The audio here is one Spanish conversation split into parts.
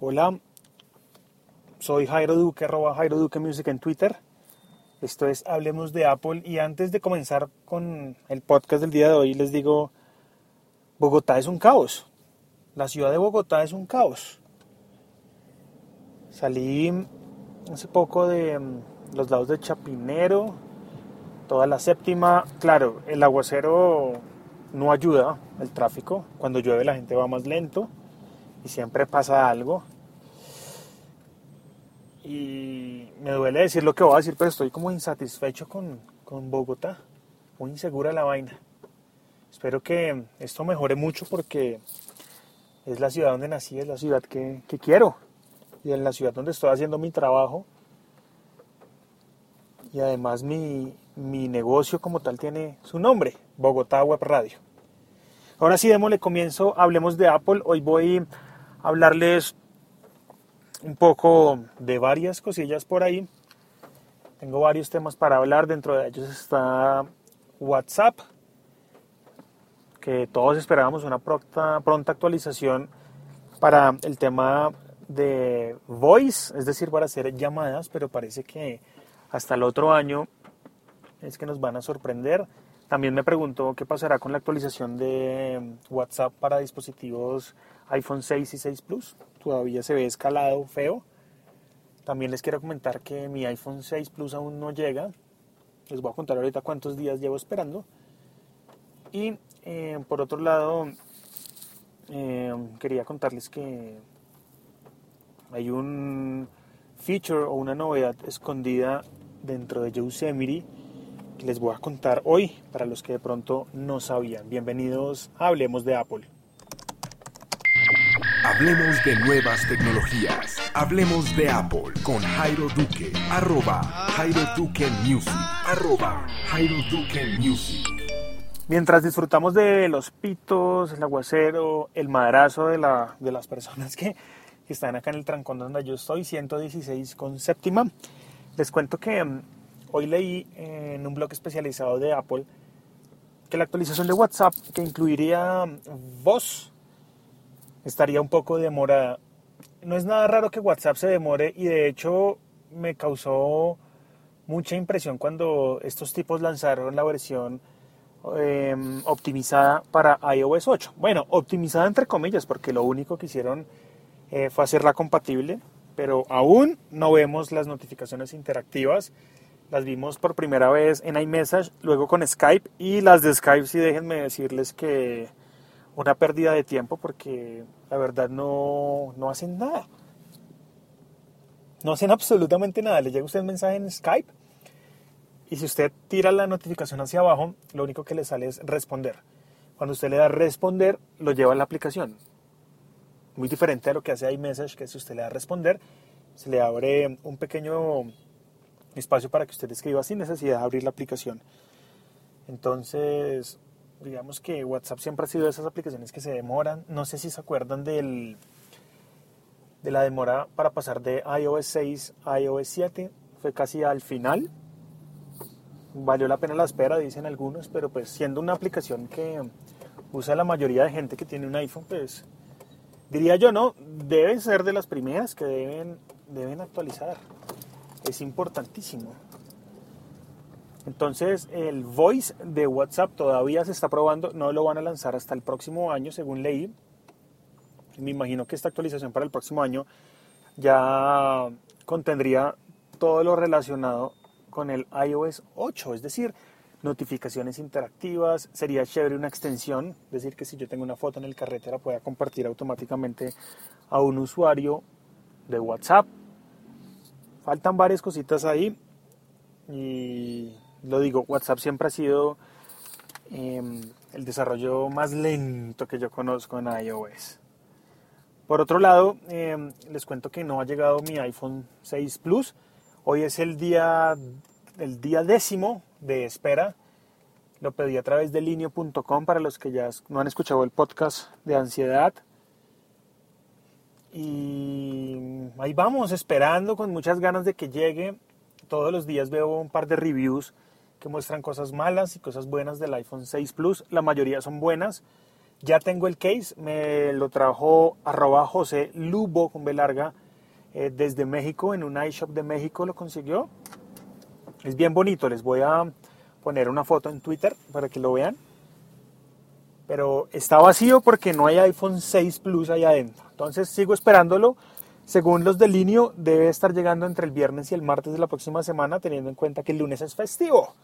Hola, soy Jairo Duque, arroba Jairo Duque Music en Twitter. Esto es Hablemos de Apple y antes de comenzar con el podcast del día de hoy les digo, Bogotá es un caos. La ciudad de Bogotá es un caos. Salí hace poco de mm, los lados de Chapinero, toda la séptima. Claro, el aguacero no ayuda el tráfico. Cuando llueve la gente va más lento y siempre pasa algo. Y me duele decir lo que voy a decir, pero estoy como insatisfecho con, con Bogotá. Muy insegura la vaina. Espero que esto mejore mucho porque es la ciudad donde nací, es la ciudad que, que quiero. Y en la ciudad donde estoy haciendo mi trabajo. Y además mi, mi negocio como tal tiene su nombre, Bogotá Web Radio. Ahora sí, démosle comienzo, hablemos de Apple. Hoy voy a hablarles un poco de varias cosillas por ahí. Tengo varios temas para hablar, dentro de ellos está WhatsApp, que todos esperábamos una pronta, pronta actualización para el tema de voice, es decir, para hacer llamadas, pero parece que hasta el otro año es que nos van a sorprender. También me pregunto qué pasará con la actualización de WhatsApp para dispositivos iPhone 6 y 6 Plus. Todavía se ve escalado feo. También les quiero comentar que mi iPhone 6 Plus aún no llega. Les voy a contar ahorita cuántos días llevo esperando. Y eh, por otro lado, eh, quería contarles que hay un feature o una novedad escondida dentro de Yosemite que les voy a contar hoy para los que de pronto no sabían. Bienvenidos a Hablemos de Apple. Hablemos de nuevas tecnologías. Hablemos de Apple con Jairo Duque. Arroba Jairo Duque Music. Arroba Jairo Duque Music. Mientras disfrutamos de los pitos, el aguacero, el madrazo de, la, de las personas que, que están acá en el trancón donde yo estoy, 116 con séptima, les cuento que mm, hoy leí en un blog especializado de Apple que la actualización de WhatsApp que incluiría voz estaría un poco demorada. No es nada raro que WhatsApp se demore y de hecho me causó mucha impresión cuando estos tipos lanzaron la versión eh, optimizada para iOS 8. Bueno, optimizada entre comillas porque lo único que hicieron eh, fue hacerla compatible, pero aún no vemos las notificaciones interactivas. Las vimos por primera vez en iMessage, luego con Skype y las de Skype sí déjenme decirles que una pérdida de tiempo porque la verdad no, no hacen nada. No hacen absolutamente nada. Le llega usted un mensaje en Skype y si usted tira la notificación hacia abajo, lo único que le sale es responder. Cuando usted le da responder, lo lleva a la aplicación. Muy diferente a lo que hace iMessage, que si usted le da responder, se le abre un pequeño espacio para que usted escriba sin necesidad de abrir la aplicación. Entonces, digamos que WhatsApp siempre ha sido de esas aplicaciones que se demoran. No sé si se acuerdan del, de la demora para pasar de iOS 6 a iOS 7. Fue casi al final. Valió la pena la espera, dicen algunos, pero pues siendo una aplicación que usa la mayoría de gente que tiene un iPhone, pues diría yo, no, debe ser de las primeras que deben, deben actualizar. Es importantísimo. Entonces el voice de WhatsApp todavía se está probando, no lo van a lanzar hasta el próximo año, según leí. Me imagino que esta actualización para el próximo año ya contendría todo lo relacionado con el iOS 8, es decir, notificaciones interactivas, sería chévere una extensión, es decir, que si yo tengo una foto en el carrete la pueda compartir automáticamente a un usuario de WhatsApp. Faltan varias cositas ahí y lo digo, WhatsApp siempre ha sido eh, el desarrollo más lento que yo conozco en iOS. Por otro lado, eh, les cuento que no ha llegado mi iPhone 6 Plus. Hoy es el día, el día décimo de espera. Lo pedí a través de linio.com para los que ya no han escuchado el podcast de ansiedad. Y ahí vamos, esperando con muchas ganas de que llegue. Todos los días veo un par de reviews que muestran cosas malas y cosas buenas del iPhone 6 Plus. La mayoría son buenas. Ya tengo el case, me lo trajo arroba José Lubo con B eh, desde México, en un iShop de México lo consiguió. Es bien bonito, les voy a poner una foto en Twitter para que lo vean. Pero está vacío porque no hay iPhone 6 Plus allá adentro. Entonces sigo esperándolo. Según los de Linio, debe estar llegando entre el viernes y el martes de la próxima semana, teniendo en cuenta que el lunes es festivo.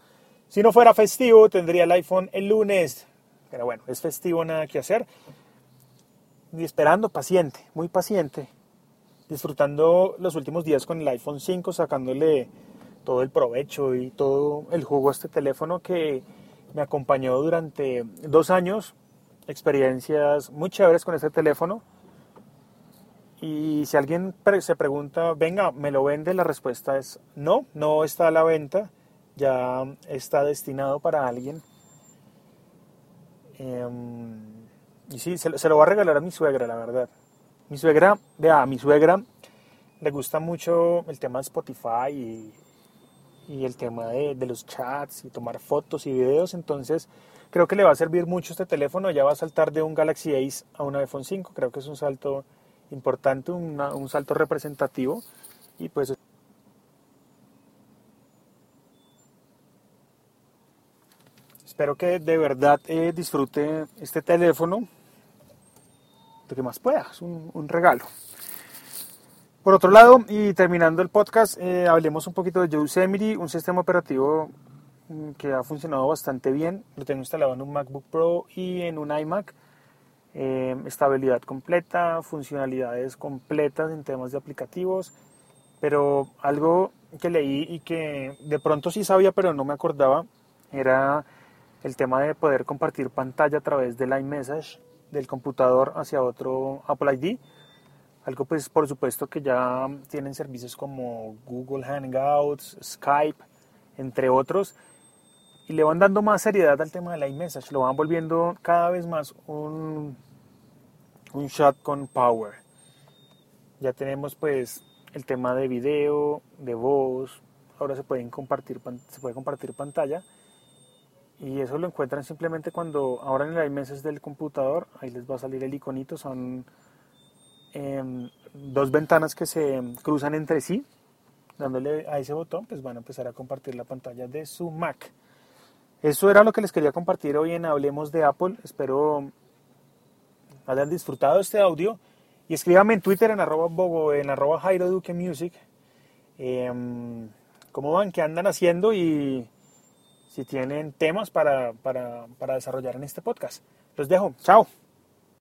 Si no fuera festivo, tendría el iPhone el lunes. Pero bueno, es festivo, nada que hacer. Y esperando, paciente, muy paciente. Disfrutando los últimos días con el iPhone 5, sacándole todo el provecho y todo el jugo a este teléfono que me acompañó durante dos años. Experiencias muy chéveres con este teléfono. Y si alguien se pregunta, venga, ¿me lo vende? La respuesta es no, no está a la venta, ya está destinado para alguien Em, y sí, se, lo va a regalar a mi suegra, la verdad. Mi suegra, vea, a mi suegra le gusta mucho el tema de Spotify y, y el tema de, de, los chats y tomar fotos y videos. Entonces, creo que le va a servir mucho este teléfono. Ya va a saltar de un Galaxy Ace a un iPhone 5. Creo que es un salto importante, un salto representativo. Y pues Espero que de verdad eh, disfrute este teléfono, lo que más pueda, es un, regalo. Por otro lado, y terminando el podcast, eh, hablemos un poquito de Yosemite, un sistema operativo mm, que ha funcionado bastante bien. Lo tengo instalado en un MacBook Pro y en un iMac. Eh, estabilidad completa, funcionalidades completas en temas de aplicativos. Pero algo que leí y que de pronto sí sabía, pero no me acordaba, era el tema de poder compartir pantalla a través del iMessage del computador hacia otro Apple ID. Algo pues por supuesto que ya tienen servicios como Google Hangouts, Skype, entre otros. Y le van dando más seriedad al tema del iMessage. Lo van volviendo cada vez más un, un chat con power. Ya tenemos pues el tema de video, de voz. Ahora se, pueden compartir, se puede compartir pantalla y eso lo encuentran simplemente cuando ahora en el iMessage del computador, ahí les va a salir el iconito, son em, dos ventanas que se cruzan entre sí. Dándole a ese botón, pues van a empezar a compartir la pantalla de su Mac. Eso era lo que les quería compartir hoy en Hablemos de Apple. Espero hayan disfrutado este audio. Y escríbame en Twitter en arroba, bogo, en arroba Jairo Duque Music. Em, ¿Cómo van? ¿Qué andan haciendo? Y si tienen temas para, para, para desarrollar en este podcast. Los dejo. Chao.